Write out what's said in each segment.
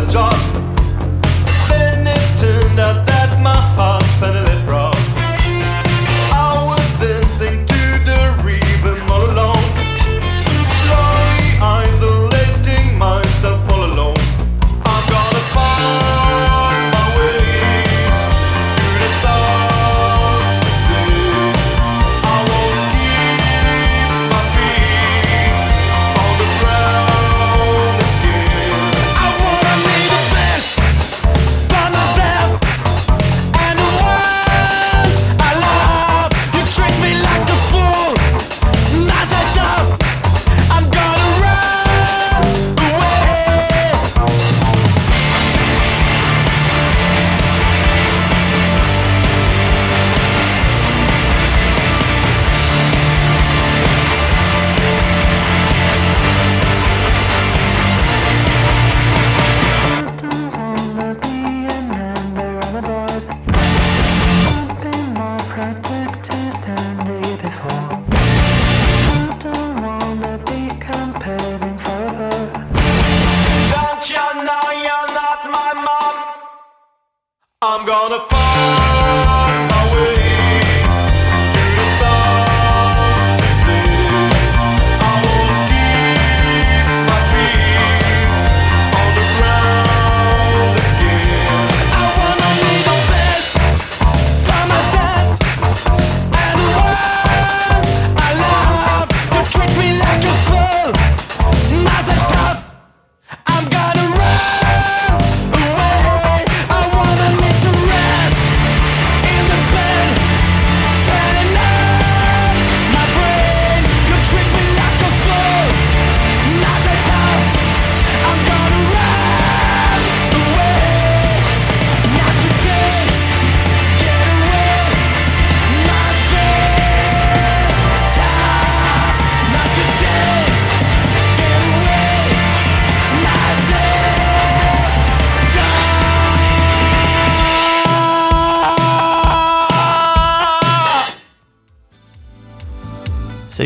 the dark.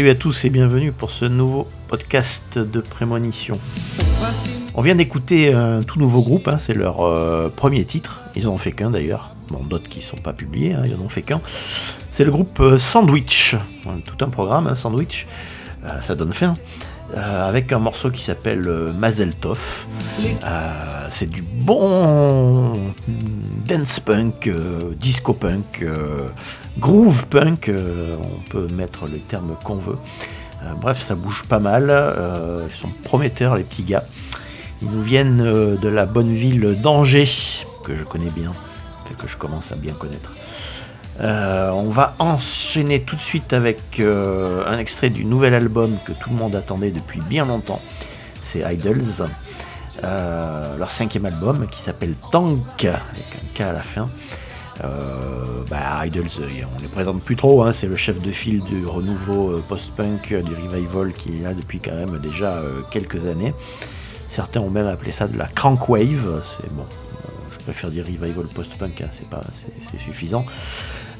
Salut à tous et bienvenue pour ce nouveau podcast de prémonition. On vient d'écouter un tout nouveau groupe, hein, c'est leur euh, premier titre, ils en ont fait qu'un d'ailleurs, bon, d'autres qui ne sont pas publiés, hein, ils en ont fait qu'un. C'est le groupe euh, Sandwich, tout un programme, hein, Sandwich, euh, ça donne faim. Avec un morceau qui s'appelle Mazel Tov. c'est du bon dance punk, disco punk, groove punk, euh, on peut mettre les termes qu'on veut. Euh, bref, ça bouge pas mal. Euh, ils sont prometteurs, les petits gars. Ils nous viennent de la bonne ville d'Angers, que je connais bien, que je commence à bien connaître. On va enchaîner tout de suite avec un extrait du nouvel album que tout le monde attendait depuis bien longtemps. C'est Idols, leur cinquième album qui s'appelle Tank, avec un K à la fin. Euh, bah, Idols, euh, on les présente plus trop, hein, c'est le chef de file du renouveau euh, post-punk, du revival qui est là depuis quand même déjà quelques années. Certains ont même appelé ça de la crank wave, c'est bon, je préfère dire revival post-punk, hein, c'est pas,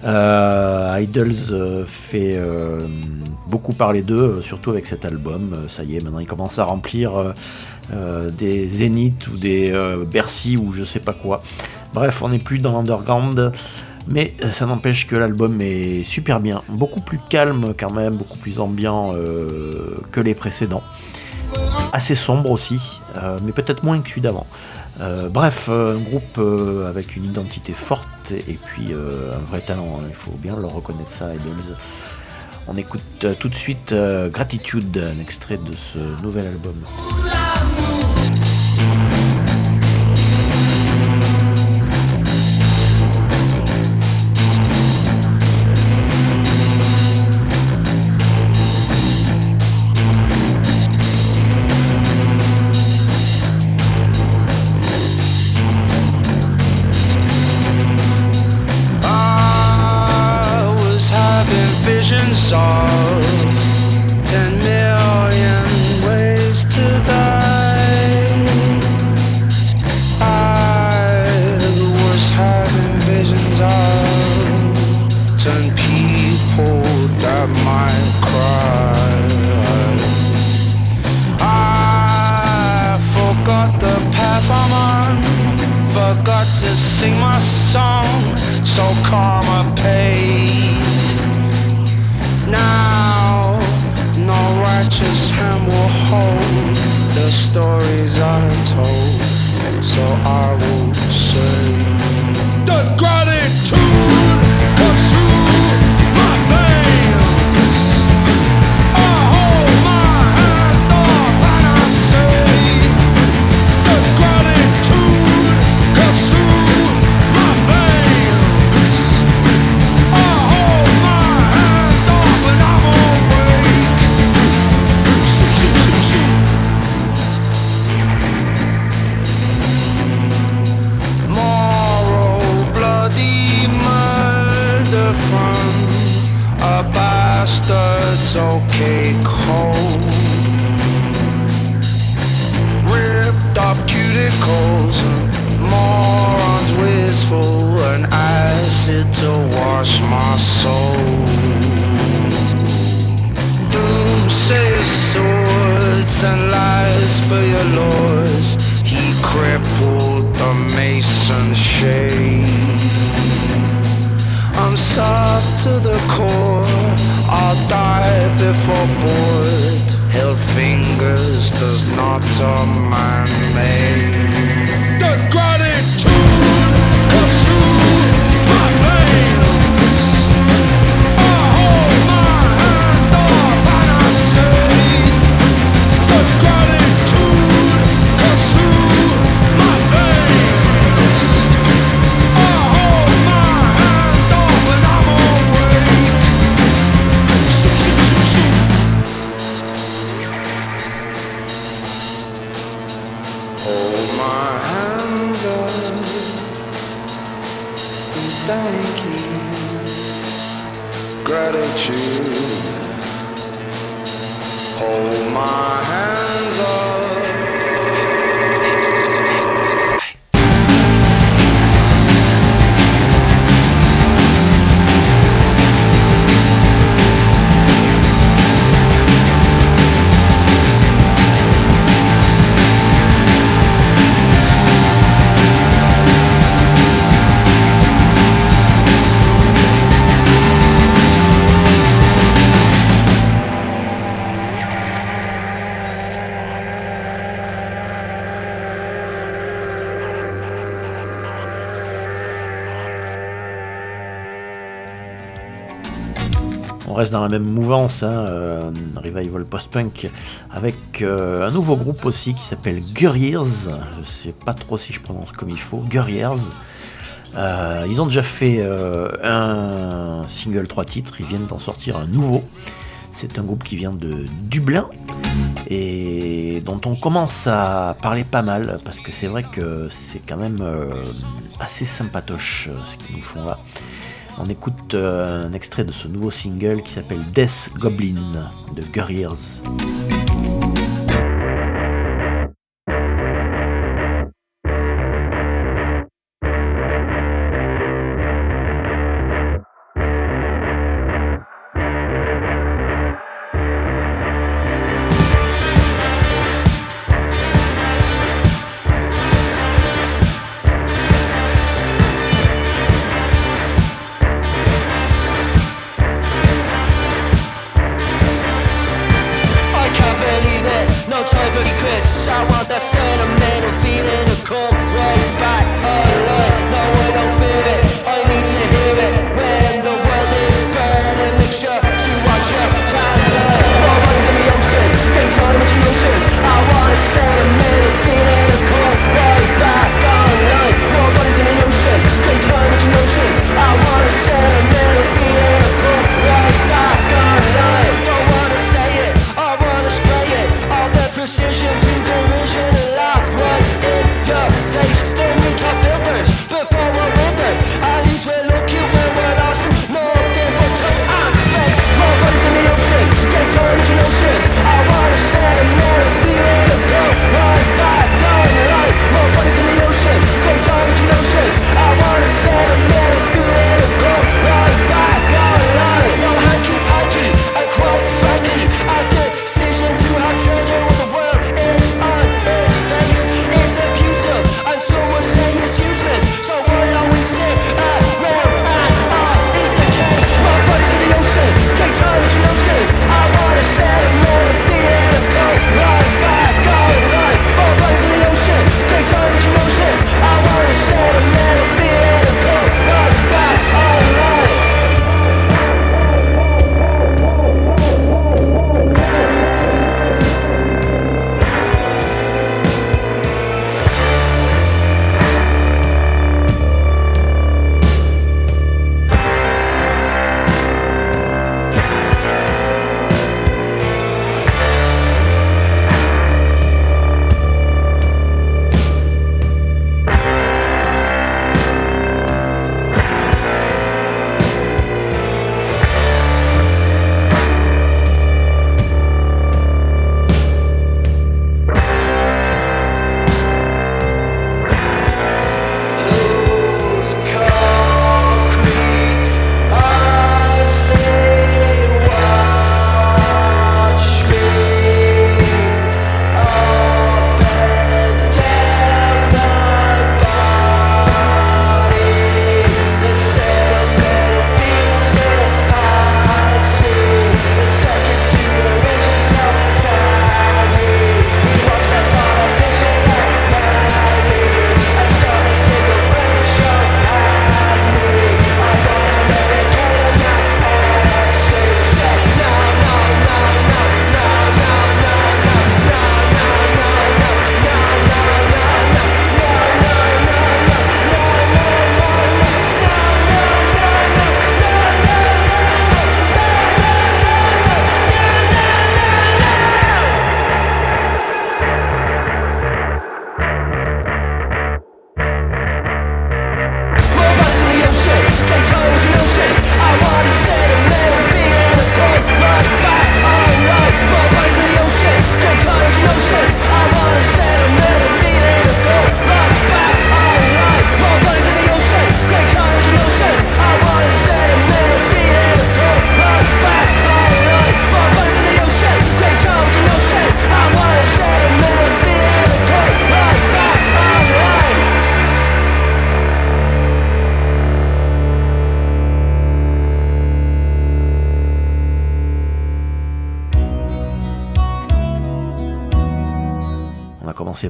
suffisant. Idols fait beaucoup parler d'eux, surtout avec cet album. ça y est, maintenant ils commencent à remplir des Zénith ou des Bercy ou je sais pas quoi. Bref, on n'est plus dans l'underground, mais ça n'empêche que l'album est super bien, beaucoup plus calme quand même, beaucoup plus ambiant euh, que les précédents. Assez sombre aussi, euh, mais peut-être moins que celui d'avant. Euh, bref, un groupe avec une identité forte et puis un vrai talent, hein. il faut bien leur reconnaître ça, Idols. On écoute tout de suite Gratitude, un extrait de ce nouvel album. dans la même mouvance, hein, euh, revival post-punk, avec euh, un nouveau groupe aussi qui s'appelle Guerriers. Je sais pas trop si je prononce comme il faut, Guerriers. Euh, ils ont déjà fait un single 3 titres, ils viennent d'en sortir un nouveau. C'est un groupe qui vient de Dublin et dont on commence à parler pas mal parce que c'est vrai que c'est quand même assez sympatoche ce qu'ils nous font là. On écoute euh, un extrait de ce nouveau single qui s'appelle Death Goblin de Guerriers.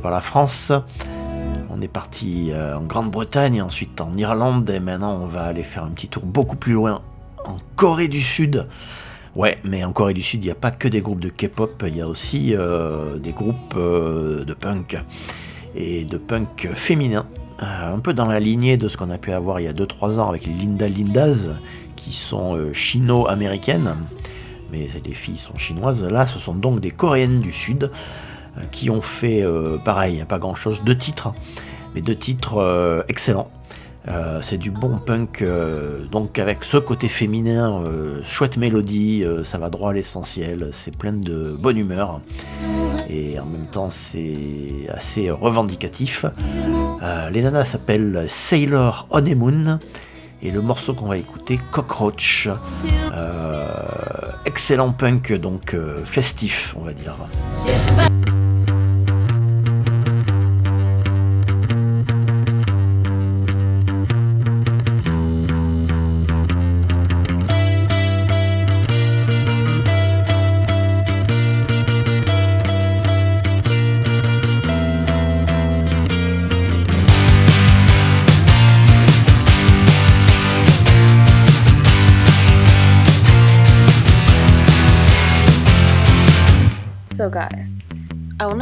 Par la France, on est parti euh, en Grande-Bretagne, ensuite en Irlande, et maintenant on va aller faire un petit tour beaucoup plus loin en Corée du Sud. Ouais, mais en Corée du Sud, il n'y a pas que des groupes de K-pop, il y a aussi euh, des groupes euh, de punk et de punk féminin. Un peu dans la lignée de ce qu'on a pu avoir il y a 2-3 ans avec les Linda Lindas, qui sont chino-américaines, mais les filles sont chinoises. Là, ce sont donc des coréennes du Sud qui ont fait euh, pareil, pas grand chose, deux titres, mais deux titres euh, excellents. Euh, c'est du bon punk, donc avec ce côté féminin, chouette mélodie, ça va droit à l'essentiel, c'est plein de bonne humeur et en même temps c'est assez revendicatif. Les nanas s'appellent Sailor Honeymoon et le morceau qu'on va écouter, Cockroach. Excellent punk, donc festif, on va dire.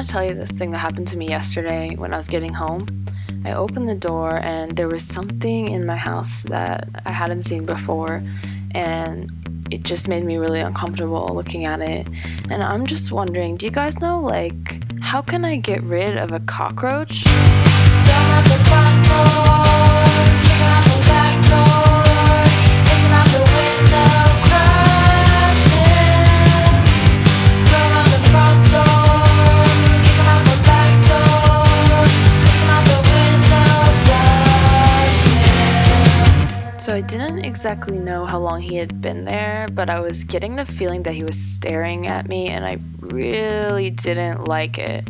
To tell you this thing that happened to me yesterday when I was getting home. I opened the door and there was something in my house that I hadn't seen before, and it just made me really uncomfortable looking at it. And I'm just wondering do you guys know, like, how can I get rid of a cockroach? Exactly know how long he had been there, but I was getting the feeling that he was staring at me and I really didn't like it.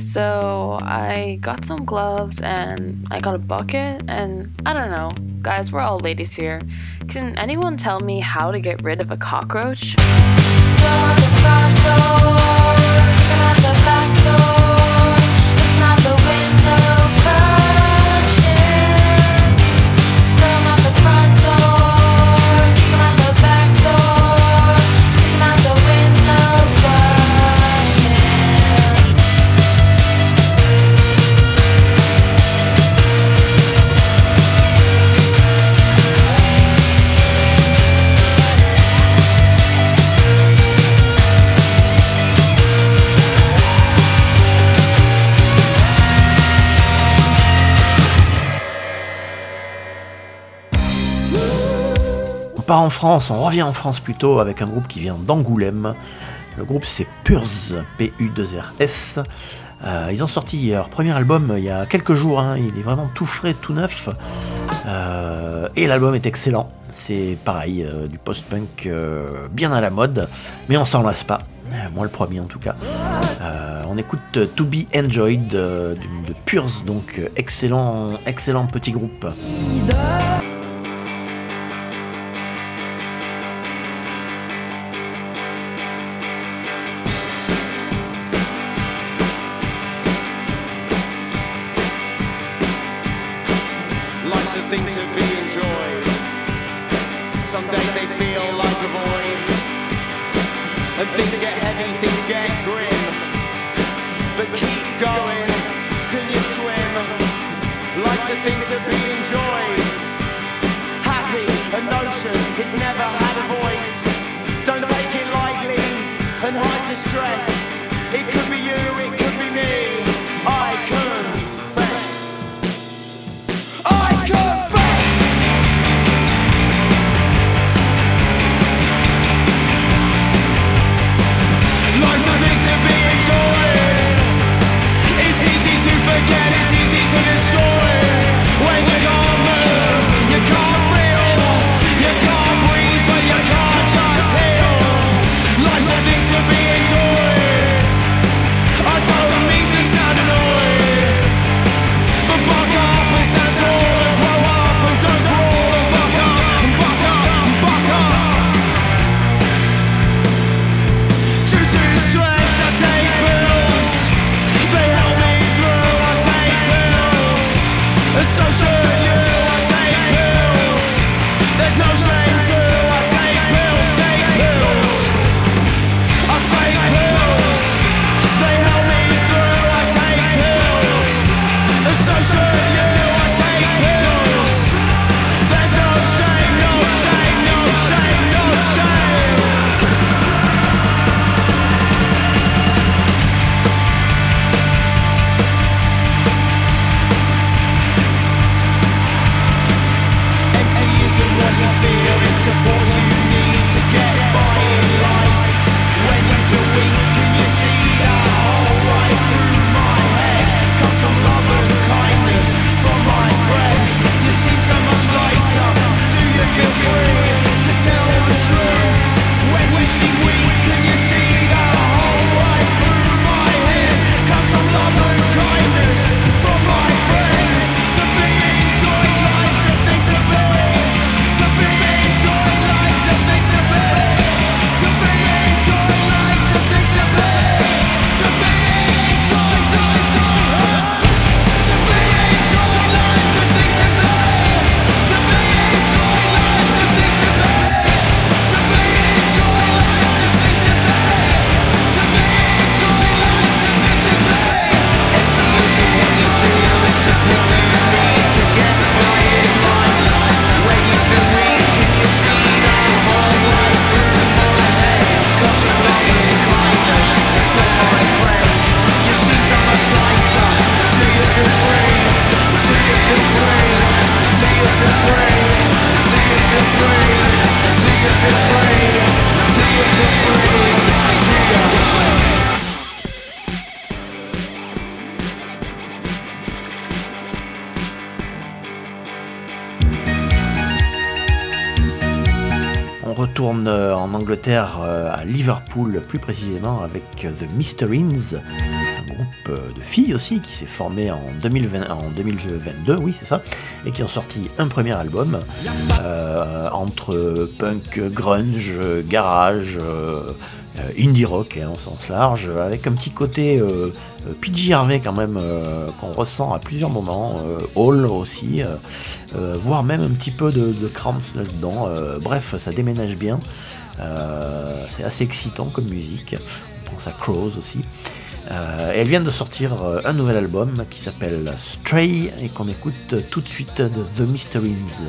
So I got some gloves and I got a bucket and I don't know. Guys, we're all ladies here. Can anyone tell me how to get rid of a cockroach? On part en France, on revient en France plutôt avec un groupe qui vient d'Angoulême. Le groupe c'est Purs, P-U-2-R-S. Euh, ils ont sorti leur premier album il y a quelques jours, hein. il est vraiment tout frais, tout neuf. Euh, et l'album est excellent. C'est pareil, euh, du post-punk bien à la mode, mais on s'en lasse pas. Moi le premier en tout cas. On écoute To Be Enjoyed de, de Purs, donc excellent, excellent petit groupe. Life's a thing to be enjoyed. Some days they feel like a void. And things get heavy, things get grim. But keep going, can you swim? Life's a thing to be enjoyed. Happy, a notion, it's never had a voice. Don't take it lightly and hide distress. It could be you, it could be me. shore. Euh, en euh, à Liverpool plus précisément, avec The Mysterines, un groupe de filles aussi qui s'est formé en, 2020, en 2022, oui c'est ça, et qui ont sorti un premier album entre punk, grunge, garage, indie rock hein, au sens large, avec un petit côté PG Harvey quand même qu'on ressent à plusieurs moments, Hall aussi, voire même un petit peu de, de là-dedans. bref, ça déménage bien. Euh, c'est assez excitant comme musique. On pense à Crows aussi. Euh, elle vient de sortir euh, un nouvel album qui s'appelle Stray et qu'on écoute tout de suite de The Mysteries.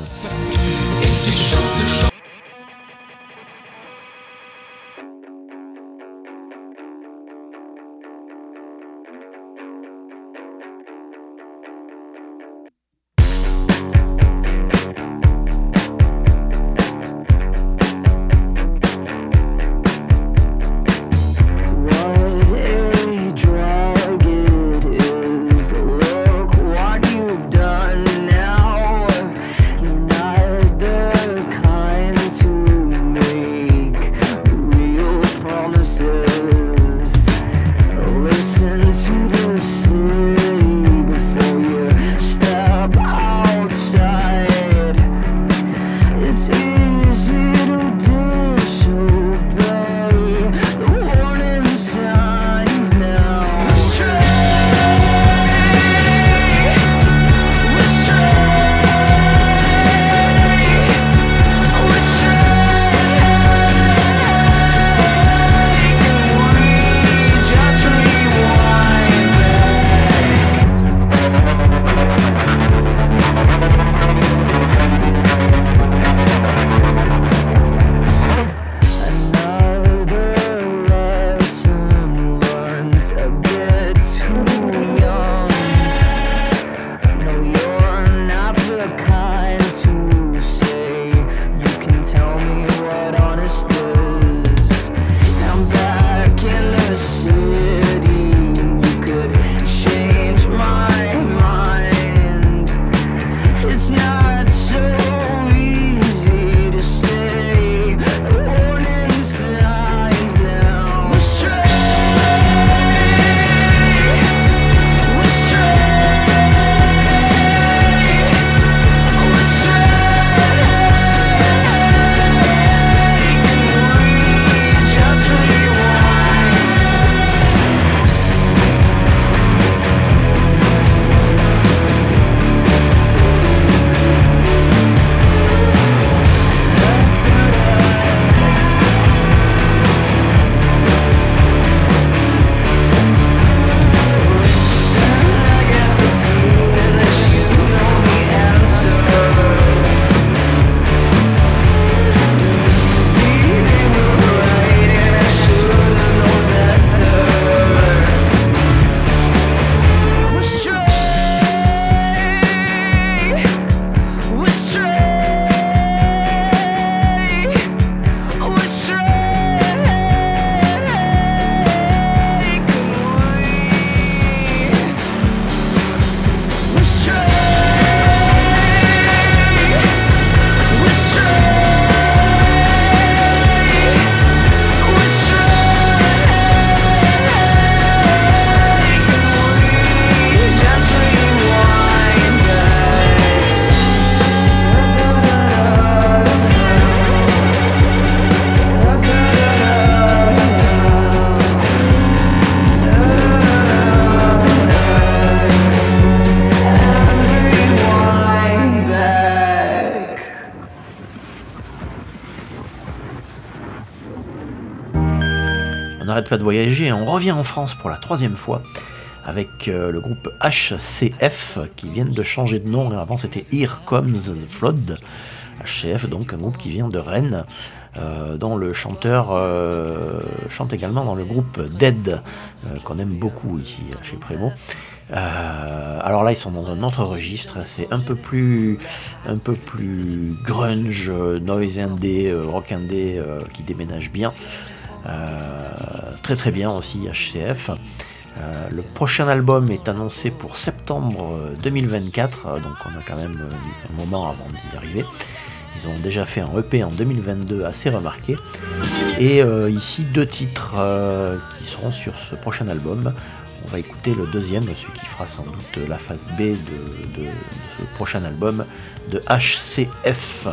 Pas de voyager, on revient en France pour la troisième fois avec euh, le groupe HCF qui vient de changer de nom. Avant c'était Here Comes Flood. HCF, donc un groupe qui vient de Rennes, euh, dont le chanteur euh, chante également dans le groupe Dead, qu'on aime beaucoup ici chez Prémo. alors là, ils sont dans un autre registre, c'est un peu plus, un peu plus grunge, noise indé, rock indé, qui déménage bien. Euh, très très bien aussi HCF. Euh, le prochain album est annoncé pour septembre 2024, euh, donc on a quand même un moment avant d'y arriver. Ils ont déjà fait un EP en 2022 assez remarqué. Et ici, deux titres qui seront sur ce prochain album. On va écouter le deuxième, celui qui fera sans doute la phase B de ce prochain album de HCF.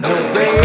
No way.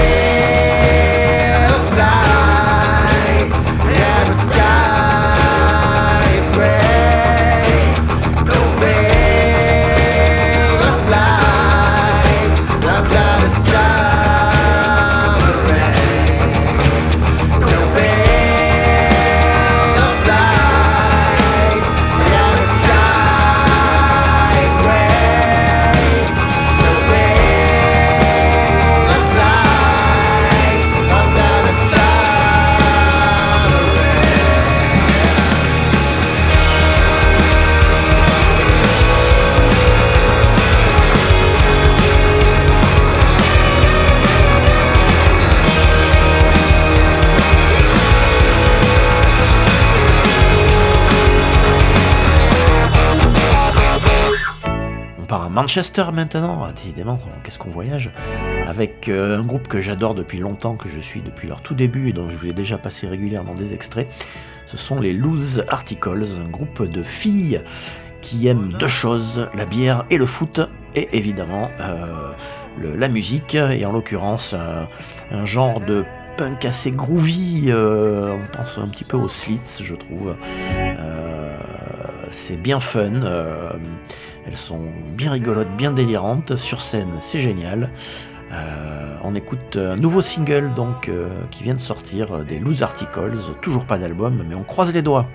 Manchester maintenant, décidément, qu'est-ce qu'on voyage Avec euh, un groupe que j'adore depuis longtemps, que je suis depuis leur tout début et dont je vous ai déjà passé régulièrement des extraits. Ce sont les Loose Articles, un groupe de filles qui aiment deux choses, la bière et le foot, et évidemment euh, la musique, et en l'occurrence un, genre de punk assez groovy, euh, on pense un petit peu aux Slits, je trouve. C'est bien fun. Elles sont bien rigolotes, bien délirantes. Sur scène, c'est génial. Euh, on écoute un nouveau single donc euh, qui vient de sortir euh, des Loose Articles. Toujours pas d'album, mais on croise les doigts.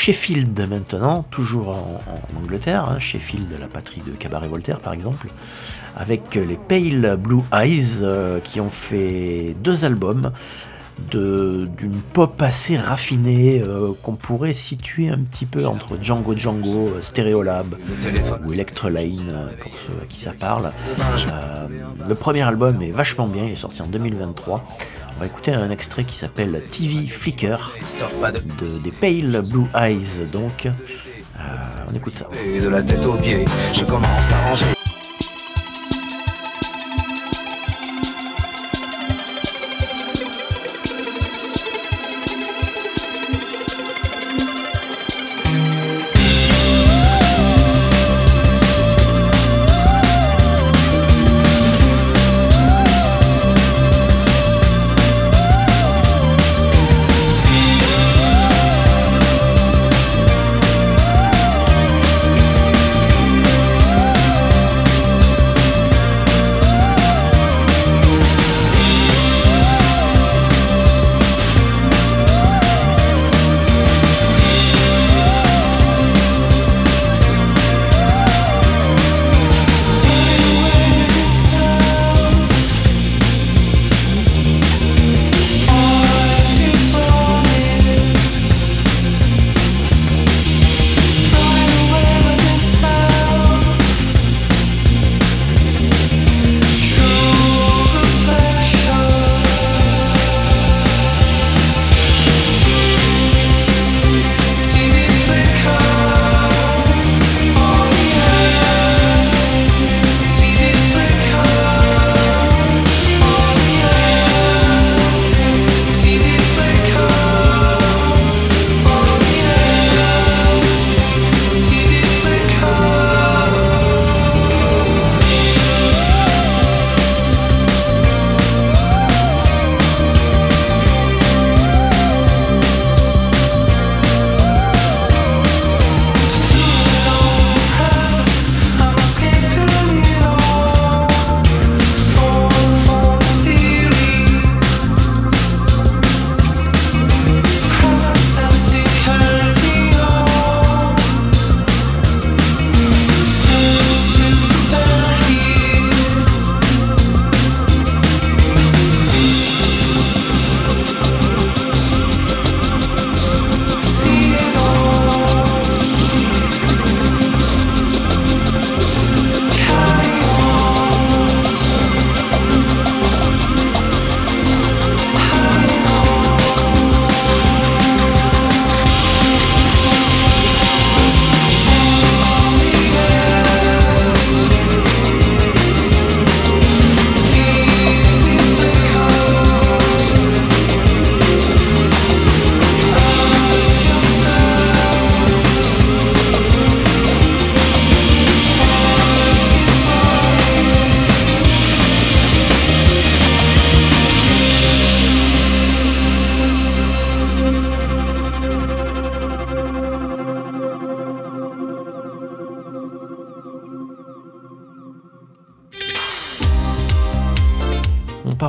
Sheffield maintenant, toujours en, Angleterre, hein, Sheffield, la patrie de Cabaret Voltaire par exemple, avec les Pale Blue Eyes euh, qui ont fait deux albums d'une pop assez raffinée euh, qu'on pourrait situer un petit peu entre Django Django, euh, Stereolab ou Electroline pour ceux à qui ça parle. Le premier album est vachement bien, il est sorti en 2023. On va écouter un extrait qui s'appelle TV Flicker de, des Pale Blue Eyes donc. Euh, on écoute ça. Et de la tête aux pieds, je commence à ranger.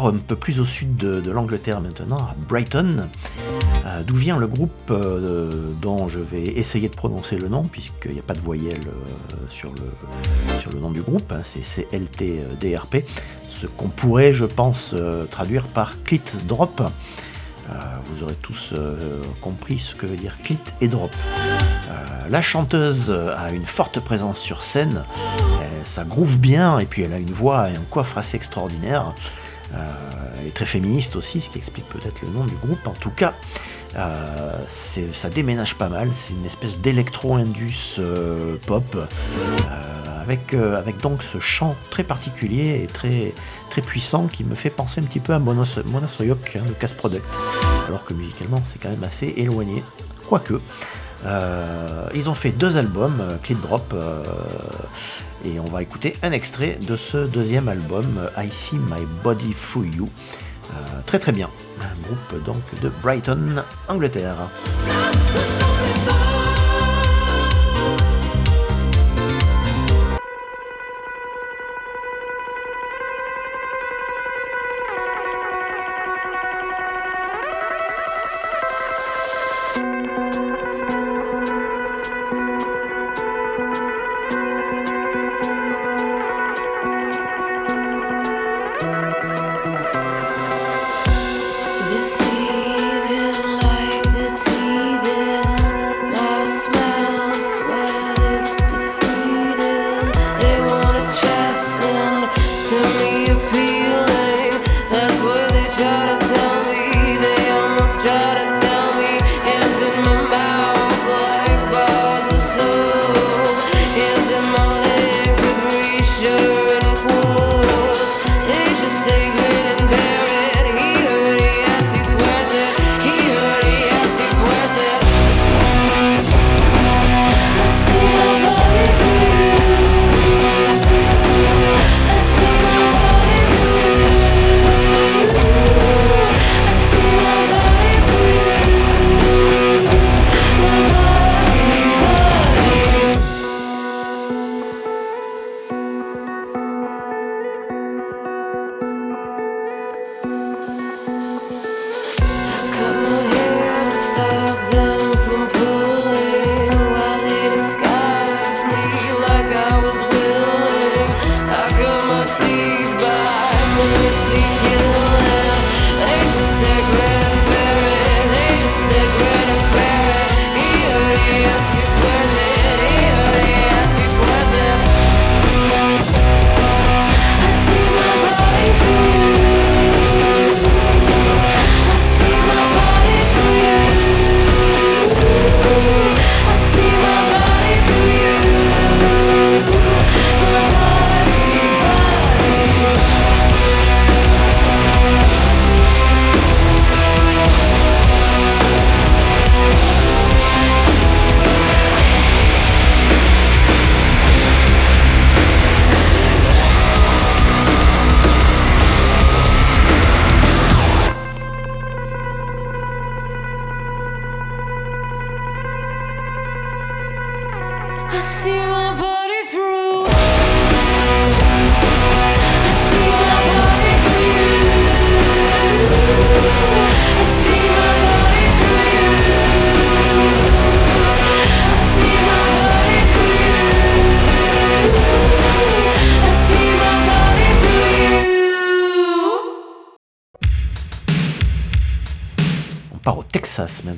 Un peu plus au sud de, l'Angleterre maintenant, à Brighton, euh, d'où vient le groupe euh, dont je vais essayer de prononcer le nom, puisqu'il n'y a pas de voyelle euh, sur, le, nom du groupe, hein, c'est CLTDRP, ce qu'on pourrait, je pense, traduire par Clit Drop. Vous aurez tous compris ce que veut dire clit et drop. La chanteuse a une forte présence sur scène, ça groove bien et puis elle a une voix et un coiffe assez extraordinaire. Euh, elle est très féministe aussi, ce qui explique peut-être le nom du groupe. En tout cas, euh, ça déménage pas mal. C'est une espèce d'électro-indus euh, pop euh, avec, euh, donc ce chant très particulier et très, très puissant qui me fait penser un petit peu à Mona, hein, de Casse Product, alors que musicalement c'est quand même assez éloigné. Quoique, euh, ils ont fait deux albums, euh, Clit Drop, euh, et on va écouter un extrait de ce deuxième album, euh, I See My Body Through You. Euh, très très bien, un groupe donc de Brighton, Angleterre.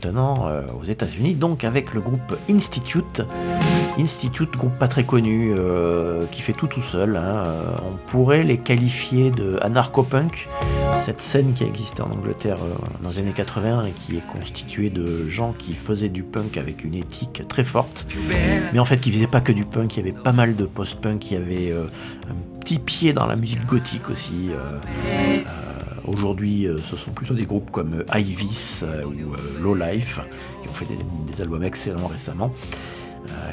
Euh, aux États-Unis, donc avec le groupe Institute. Institute, groupe pas très connu, euh, qui fait tout tout seul. hein. Euh, on pourrait les qualifier de anarcho-punk, cette scène qui a existé en Angleterre dans les années 80 et qui est constituée de gens qui faisaient du punk avec une éthique très forte, mais en fait qui faisaient pas que du punk, il y avait pas mal de post-punk, il y avait un petit pied dans la musique gothique aussi. Aujourd'hui, euh, ce sont plutôt des groupes comme euh, Ivis euh, ou Low Life, qui ont fait des, albums excellents récemment,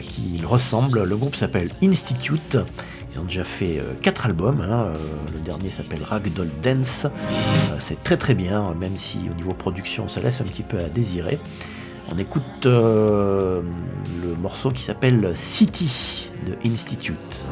qui ressemblent. Le groupe s'appelle Institute. Ils ont déjà fait euh, quatre albums. hein. Le dernier s'appelle Ragdoll Dance. C'est très très bien, même si au niveau production, ça laisse un petit peu à désirer. On écoute le morceau qui s'appelle City de Institute.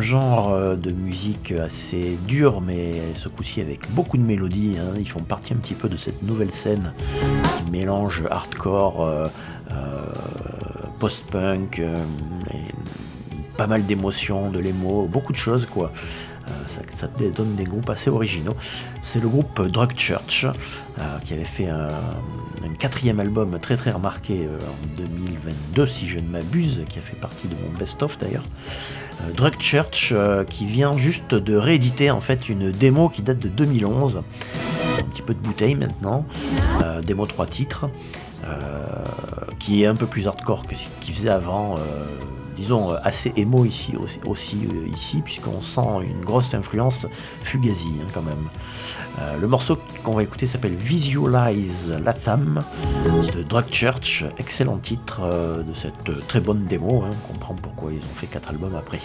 Genre euh, de musique assez dure, mais ce coup-ci avec beaucoup de mélodies. hein. Ils font partie un petit peu de cette nouvelle scène qui mélange hardcore, euh, euh, post-punk, pas mal d'émotions, de l'émo, beaucoup de choses quoi. Ça, donne des groupes assez originaux. C'est le groupe Drug Church euh, qui avait fait un, quatrième album très très remarqué euh, en 2022 si je ne m'abuse, qui a fait partie de mon best-of d'ailleurs. Euh, Drug Church qui vient juste de rééditer en fait une démo qui date de 2011. Un petit peu de bouteille maintenant. Démo 3 titres. qui est un peu plus hardcore que ce qu'il faisait avant. Disons euh, assez émo ici aussi, euh, ici puisqu'on sent une grosse influence Fugazi hein, quand même. Euh, le morceau qu'on va écouter s'appelle Visualize Latham de Drug Church, excellent titre de cette très bonne démo, hein, on comprend pourquoi ils ont fait quatre albums après.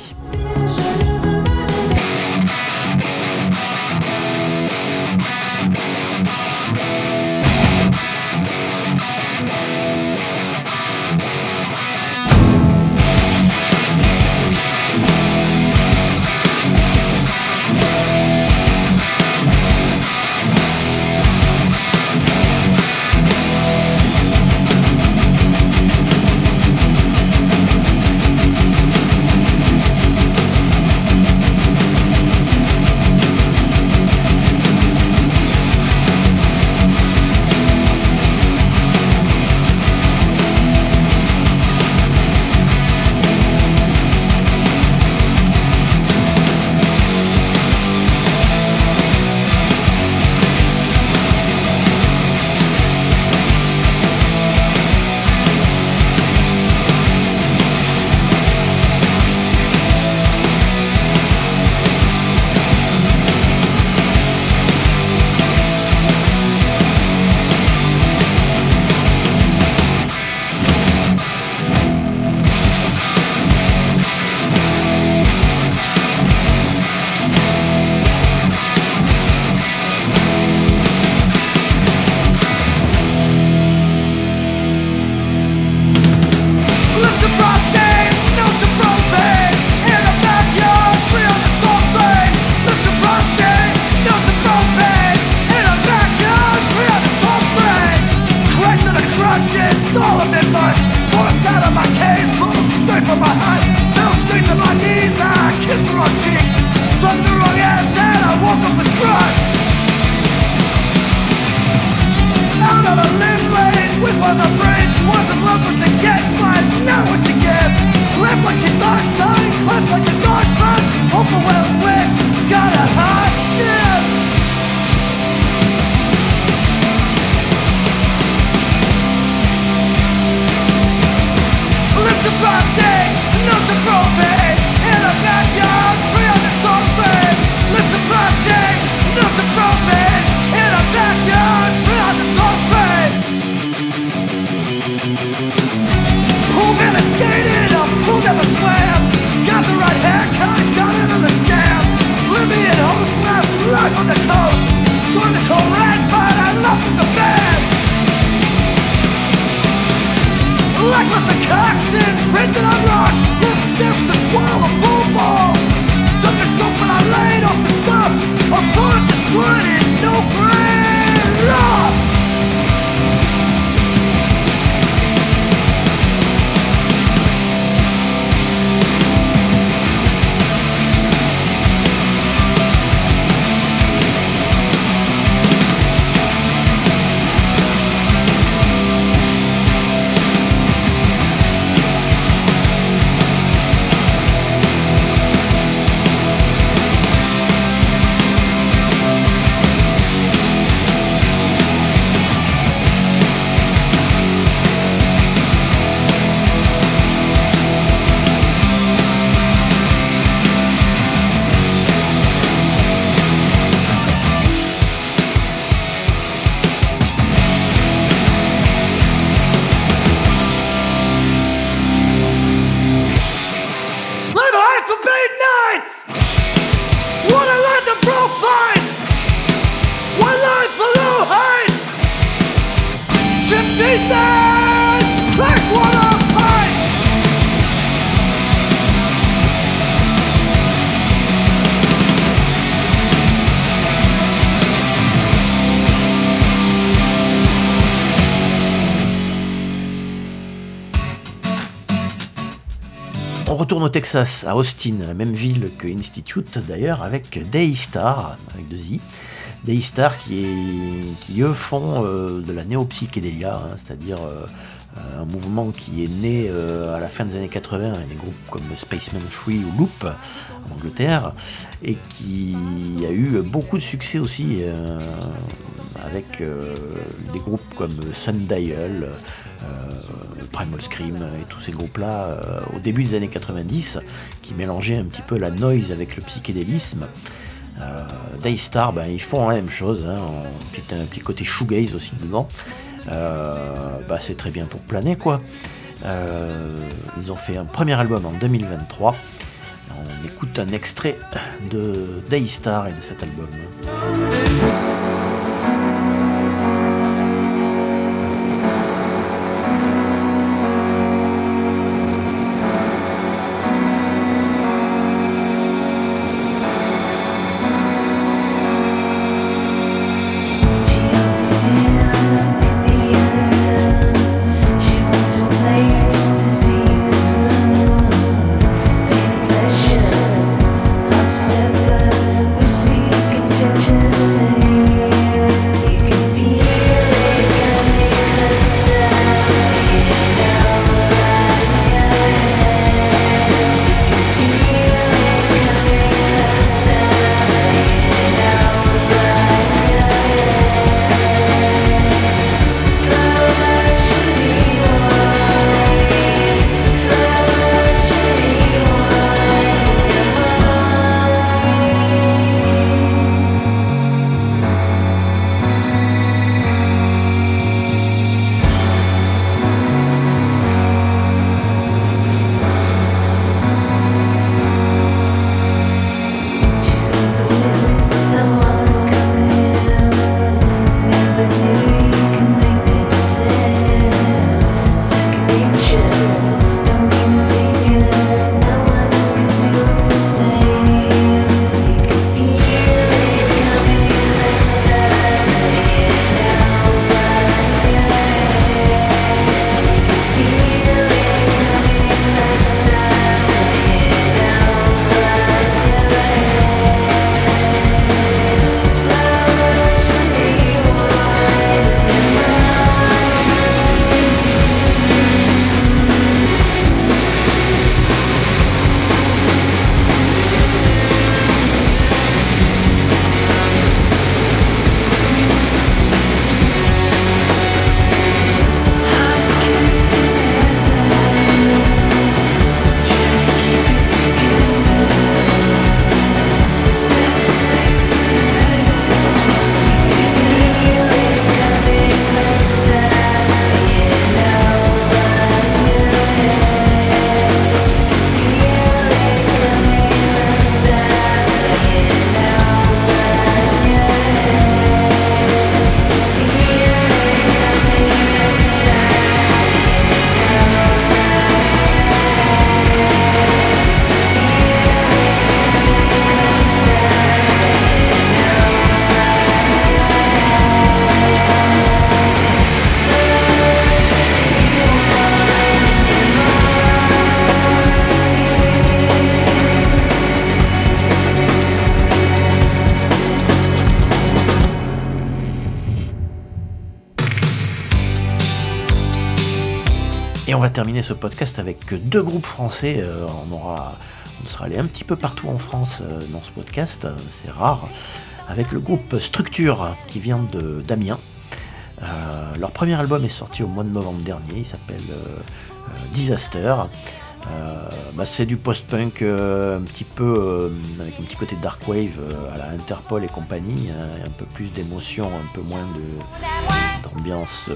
Retourne au Texas, à Austin, la même ville que Institute d'ailleurs, avec Daystar, avec deux i. Daystar qui, qui eux font euh, de la néopsychédélia, hein, c'est-à-dire euh, un mouvement qui est né euh, à la fin des années 80 avec des groupes comme Spaceman Free ou Loop en Angleterre et qui a eu beaucoup de succès aussi avec des groupes comme Sundial, Primal Scream et tous ces groupes-là euh, au début des années 90 qui mélangeaient un petit peu la noise avec le psychédélisme. Euh, Daystar, ben, ils font la même chose, hein, un petit côté shoegaze aussi dedans. Euh, bah, c'est très bien pour planer quoi. Euh, ils ont fait un premier album en 2023. On écoute un extrait de Daystar et de cet album. On va terminer ce podcast avec deux groupes français. Euh, on, aura, on sera allé un petit peu partout en France euh, dans ce podcast, euh, c'est rare. Avec le groupe Structure qui vient de d'Amiens. Leur premier album est sorti au mois de novembre dernier. Il s'appelle Disaster. Bah, c'est du post-punk un petit peu avec un petit côté dark wave à la Interpol et compagnie, hein, un peu plus d'émotion, un peu moins d'ambiance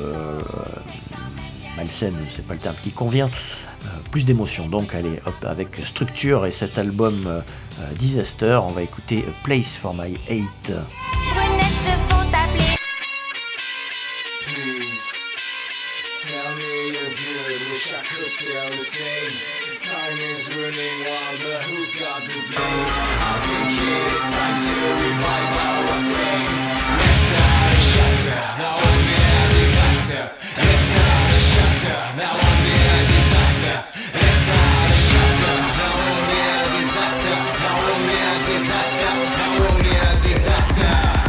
malsaine, c'est pas le terme qui convient, euh, plus d'émotion. Donc allez, hop, avec structure et cet album euh, euh, Disaster, on va écouter A Place for My Hate. Time is running wild, but who's got the blame? I think it is time to revive our flame. Let's. That won't be a disaster. Let's start disaster.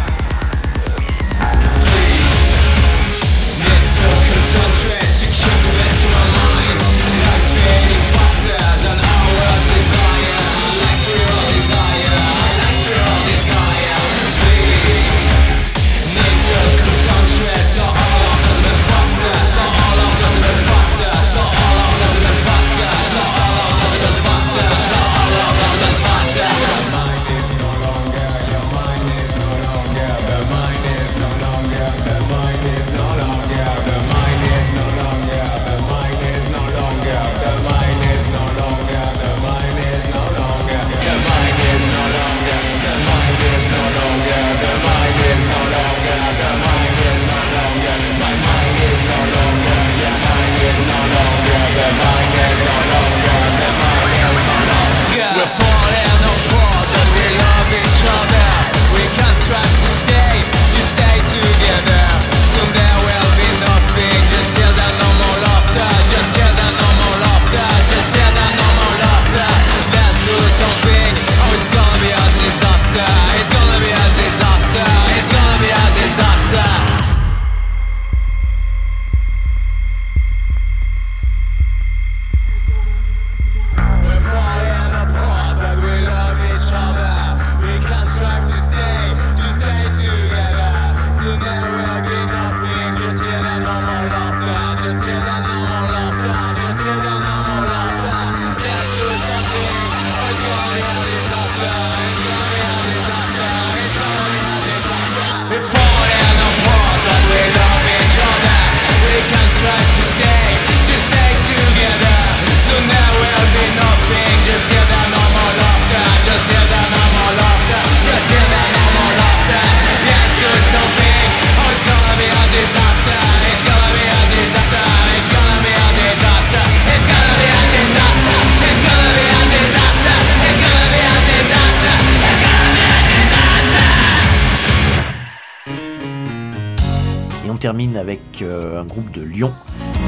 termine avec euh, un groupe de Lyon,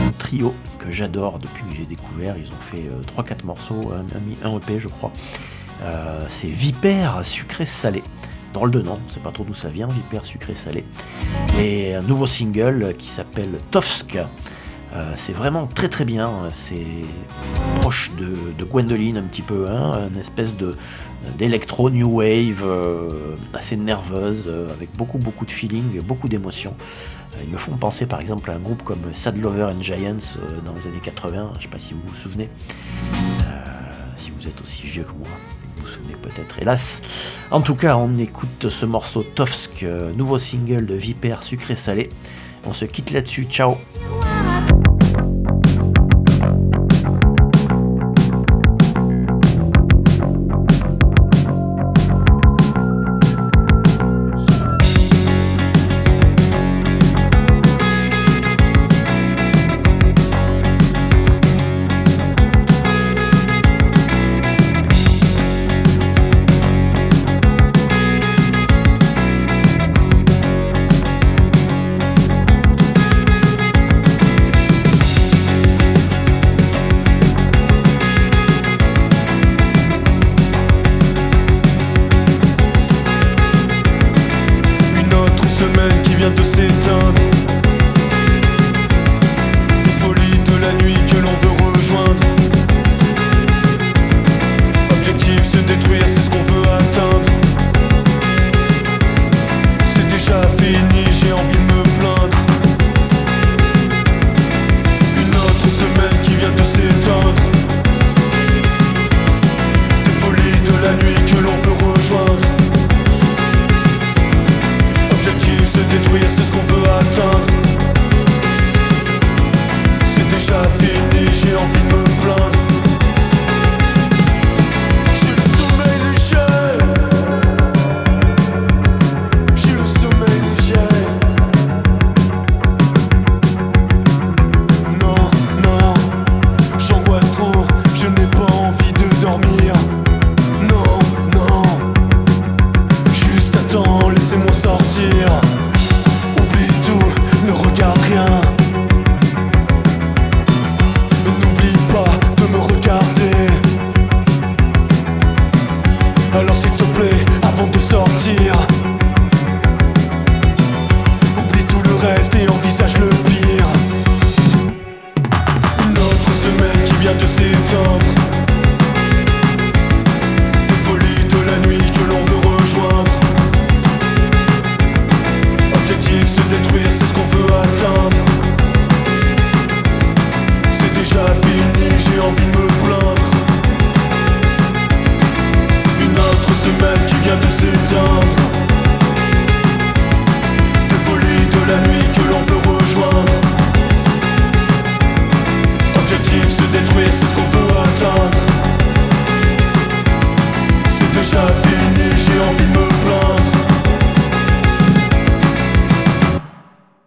un trio que j'adore depuis que j'ai découvert. Ils ont fait euh, 3-4 morceaux, un, un, EP je crois. Euh, c'est Vipère sucré salé drôle de nom, c'est pas trop d'où ça vient, Vipère sucré salé. Et un nouveau single qui s'appelle Tovsk. C'est vraiment très très bien, c'est proche de, de, Gwendoline un petit peu, hein, une espèce de, d'électro new wave euh, assez nerveuse, euh, avec beaucoup beaucoup de feeling, beaucoup d'émotions. Euh, ils me font penser par exemple à un groupe comme Sad Lover and Giants dans les années 80, je ne sais pas si vous vous souvenez. Si vous êtes aussi vieux que moi, vous vous souvenez peut-être, hélas. En tout cas, on écoute ce morceau Tofsk, nouveau single de Vipère sucré salé. On se quitte là-dessus, ciao!